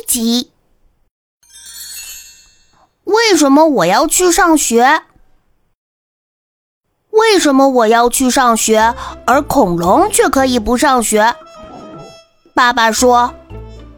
一集。为什么我要去上学？为什么我要去上学，而恐龙却可以不上学？爸爸说，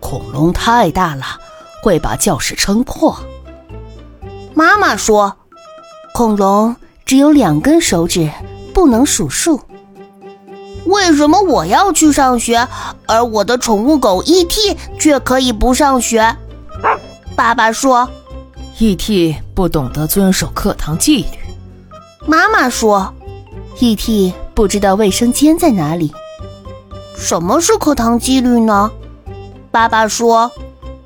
恐龙太大了，会把教室撑破。妈妈说，恐龙只有两根手指，不能数数。为什么我要去上学，而我的宠物狗 E.T. 却可以不上学？爸爸说，E.T. 不懂得遵守课堂纪律。妈妈说，E.T. 不知道卫生间在哪里。什么是课堂纪律呢？爸爸说，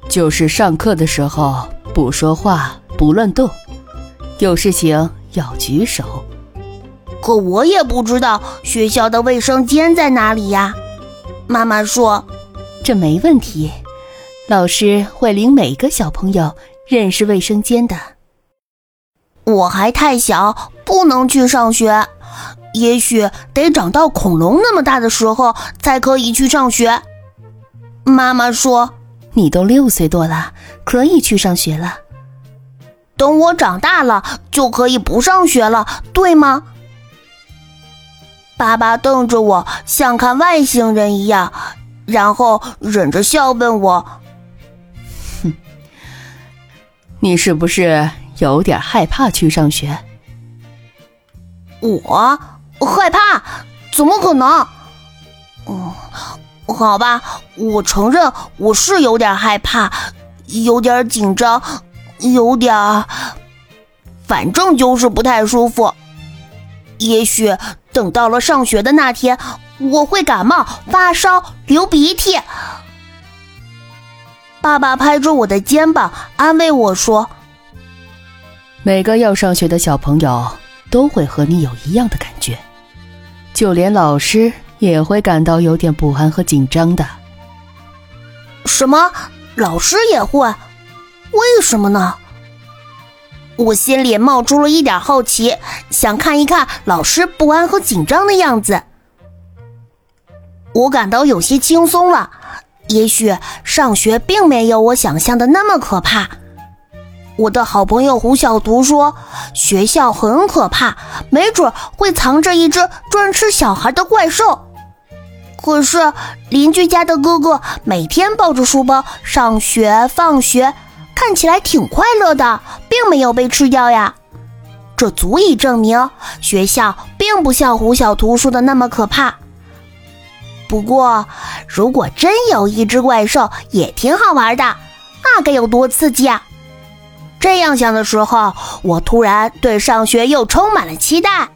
就是上课的时候不说话、不乱动，有事情要举手。可我也不知道学校的卫生间在哪里呀。妈妈说：“这没问题，老师会领每个小朋友认识卫生间的。”我还太小，不能去上学。也许得长到恐龙那么大的时候才可以去上学。妈妈说：“你都六岁多了，可以去上学了。等我长大了，就可以不上学了，对吗？”爸爸瞪着我，像看外星人一样，然后忍着笑问我：“哼，你是不是有点害怕去上学？”我害怕？怎么可能？嗯，好吧，我承认我是有点害怕，有点紧张，有点……反正就是不太舒服。也许。等到了上学的那天，我会感冒、发烧、流鼻涕。爸爸拍着我的肩膀，安慰我说：“每个要上学的小朋友都会和你有一样的感觉，就连老师也会感到有点不安和紧张的。”什么？老师也会？为什么呢？我心里冒出了一点好奇，想看一看老师不安和紧张的样子。我感到有些轻松了，也许上学并没有我想象的那么可怕。我的好朋友胡小图说，学校很可怕，没准会藏着一只专吃小孩的怪兽。可是邻居家的哥哥每天抱着书包上学放学。看起来挺快乐的，并没有被吃掉呀，这足以证明学校并不像胡小图说的那么可怕。不过，如果真有一只怪兽，也挺好玩的，那该有多刺激啊！这样想的时候，我突然对上学又充满了期待。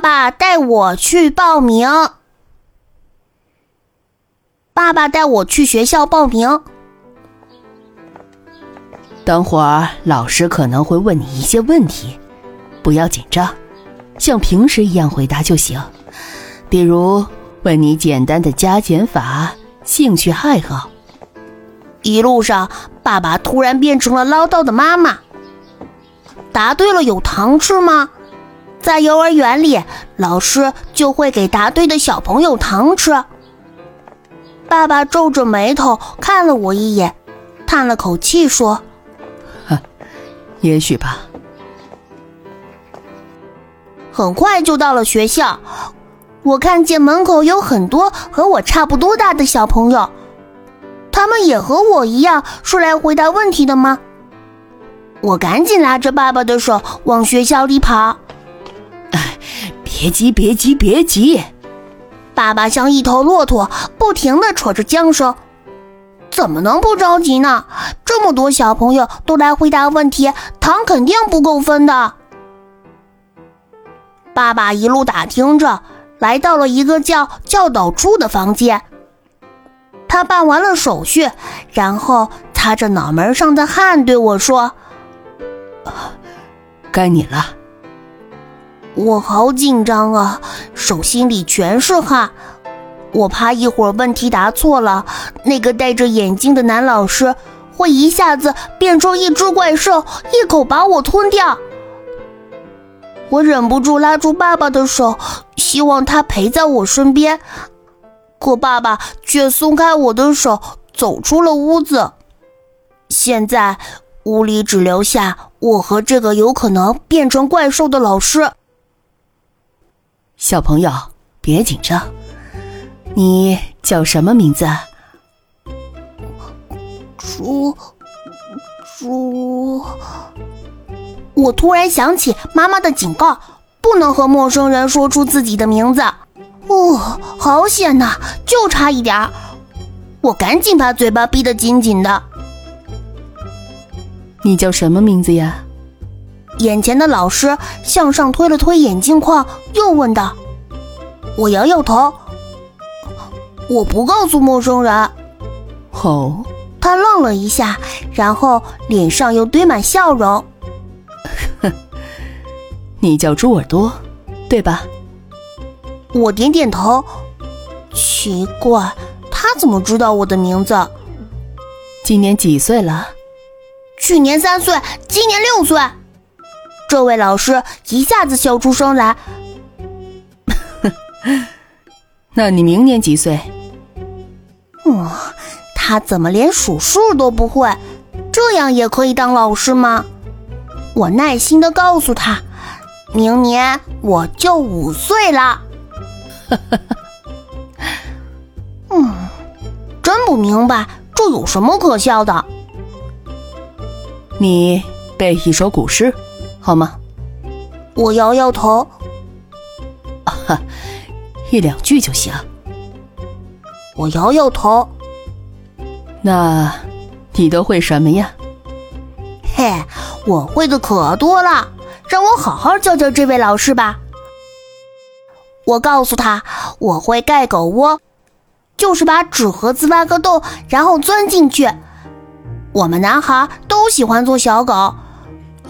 爸爸带我去报名。爸爸带我去学校报名。等会儿老师可能会问你一些问题，不要紧张，像平时一样回答就行。比如问你简单的加减法、兴趣爱好。一路上，爸爸突然变成了唠叨的妈妈。答对了，有糖吃吗？在幼儿园里，老师就会给答对的小朋友糖吃。爸爸皱着眉头看了我一眼，叹了口气说：“也许吧。”很快就到了学校，我看见门口有很多和我差不多大的小朋友，他们也和我一样是来回答问题的吗？我赶紧拉着爸爸的手往学校里跑。别急，别急，别急！爸爸像一头骆驼，不停的扯着缰绳。怎么能不着急呢？这么多小朋友都来回答问题，糖肯定不够分的。爸爸一路打听着，来到了一个叫教导处的房间。他办完了手续，然后擦着脑门上的汗对我说：“该你了。”我好紧张啊，手心里全是汗。我怕一会儿问题答错了，那个戴着眼镜的男老师会一下子变成一只怪兽，一口把我吞掉。我忍不住拉住爸爸的手，希望他陪在我身边。可爸爸却松开我的手，走出了屋子。现在屋里只留下我和这个有可能变成怪兽的老师。小朋友，别紧张。你叫什么名字？猪，猪。我突然想起妈妈的警告，不能和陌生人说出自己的名字。哦，好险呐，就差一点儿。我赶紧把嘴巴闭得紧紧的。你叫什么名字呀？眼前的老师向上推了推眼镜框，又问道：“我摇摇头，我不告诉陌生人。”哦，他愣了一下，然后脸上又堆满笑容。你叫猪耳朵，对吧？我点点头。奇怪，他怎么知道我的名字？今年几岁了？去年三岁，今年六岁。这位老师一下子笑出声来。那你明年几岁？哦，他怎么连数数都不会？这样也可以当老师吗？我耐心的告诉他，明年我就五岁了。嗯，真不明白这有什么可笑的。你背一首古诗。好吗？我摇摇头。哈，一两句就行。我摇摇头。那，你都会什么呀？嘿，我会的可多了，让我好好教教这位老师吧。我告诉他，我会盖狗窝，就是把纸盒子挖个洞，然后钻进去。我们男孩都喜欢做小狗。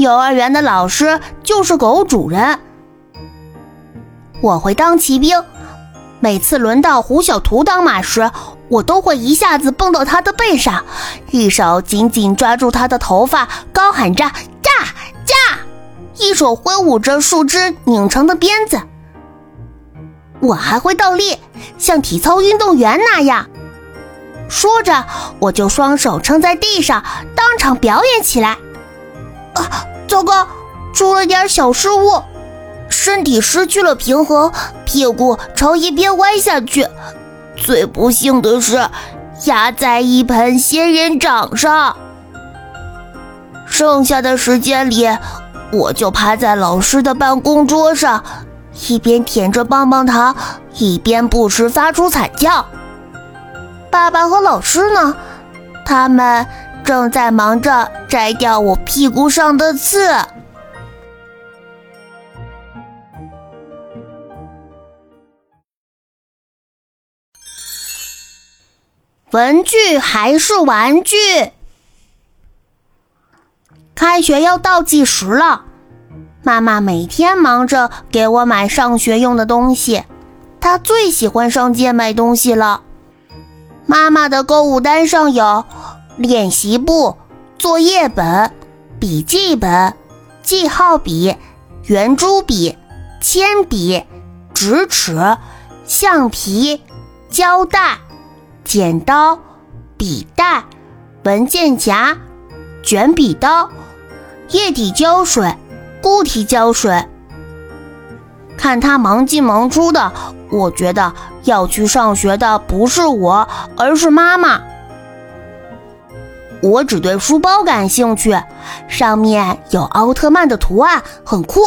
幼儿园的老师就是狗主人。我会当骑兵，每次轮到胡小图当马时，我都会一下子蹦到他的背上，一手紧紧抓住他的头发，高喊着“驾驾”，一手挥舞着树枝拧成的鞭子。我还会倒立，像体操运动员那样。说着，我就双手撑在地上，当场表演起来。糟糕，出了点小失误，身体失去了平衡，屁股朝一边歪下去。最不幸的是，压在一盆仙人掌上。剩下的时间里，我就趴在老师的办公桌上，一边舔着棒棒糖，一边不时发出惨叫。爸爸和老师呢？他们。正在忙着摘掉我屁股上的刺。文具还是玩具？开学要倒计时了，妈妈每天忙着给我买上学用的东西。她最喜欢上街买东西了。妈妈的购物单上有。练习簿、作业本、笔记本、记号笔、圆珠笔、铅笔、直尺、橡皮、胶带、剪刀、笔袋、文件夹、卷笔刀、液体胶水、固体胶水。看他忙进忙出的，我觉得要去上学的不是我，而是妈妈。我只对书包感兴趣，上面有奥特曼的图案，很酷。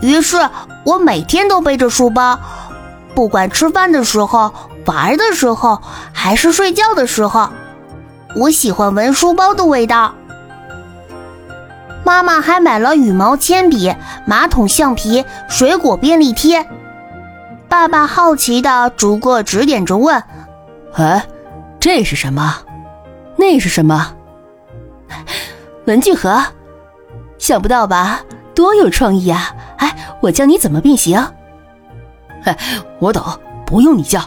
于是我每天都背着书包，不管吃饭的时候、玩的时候，还是睡觉的时候，我喜欢闻书包的味道。妈妈还买了羽毛铅笔、马桶橡皮、水果便利贴。爸爸好奇地逐个指点着问：“哎，这是什么？”那是什么？文具盒？想不到吧？多有创意啊！哎，我教你怎么变形。哎，我懂，不用你教。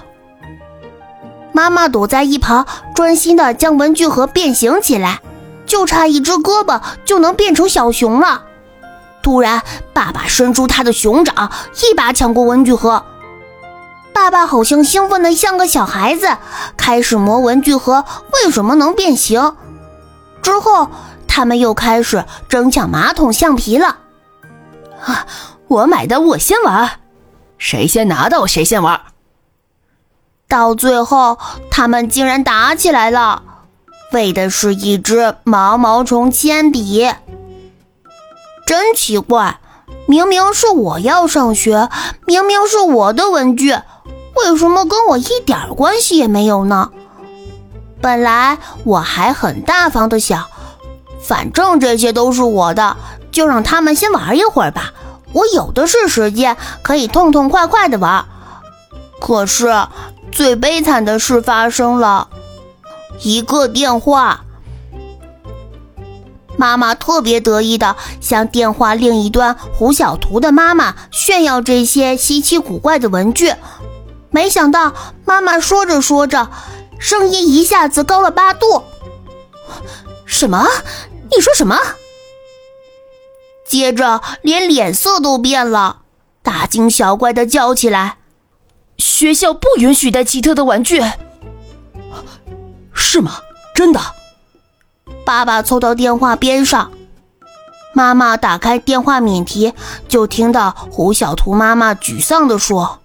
妈妈躲在一旁，专心的将文具盒变形起来，就差一只胳膊就能变成小熊了。突然，爸爸伸出他的熊掌，一把抢过文具盒。爸爸好像兴奋的像个小孩子，开始磨文具盒为什么能变形。之后，他们又开始争抢马桶橡皮了。啊，我买的，我先玩，谁先拿到谁先玩。到最后，他们竟然打起来了，为的是一支毛毛虫铅笔。真奇怪，明明是我要上学，明明是我的文具，为什么跟我一点关系也没有呢？本来我还很大方的想，反正这些都是我的，就让他们先玩一会儿吧，我有的是时间，可以痛痛快快的玩。可是。最悲惨的事发生了，一个电话。妈妈特别得意的向电话另一端胡小图的妈妈炫耀这些稀奇古怪的文具，没想到妈妈说着说着，声音一下子高了八度。什么？你说什么？接着连脸色都变了，大惊小怪的叫起来。学校不允许带奇特的玩具，是吗？真的？爸爸凑到电话边上，妈妈打开电话免提，就听到胡小图妈妈沮丧地说：“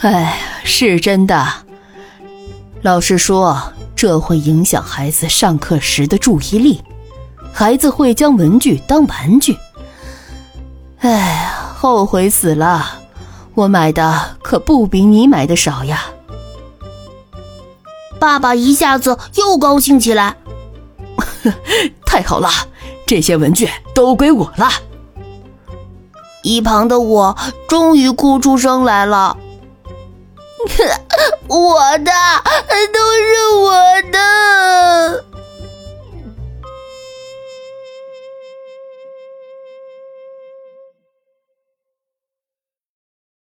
哎，是真的。老师说这会影响孩子上课时的注意力，孩子会将文具当玩具。哎，后悔死了。”我买的可不比你买的少呀！爸爸一下子又高兴起来，太好了，这些文具都归我了。一旁的我终于哭出声来了，我的都是我的。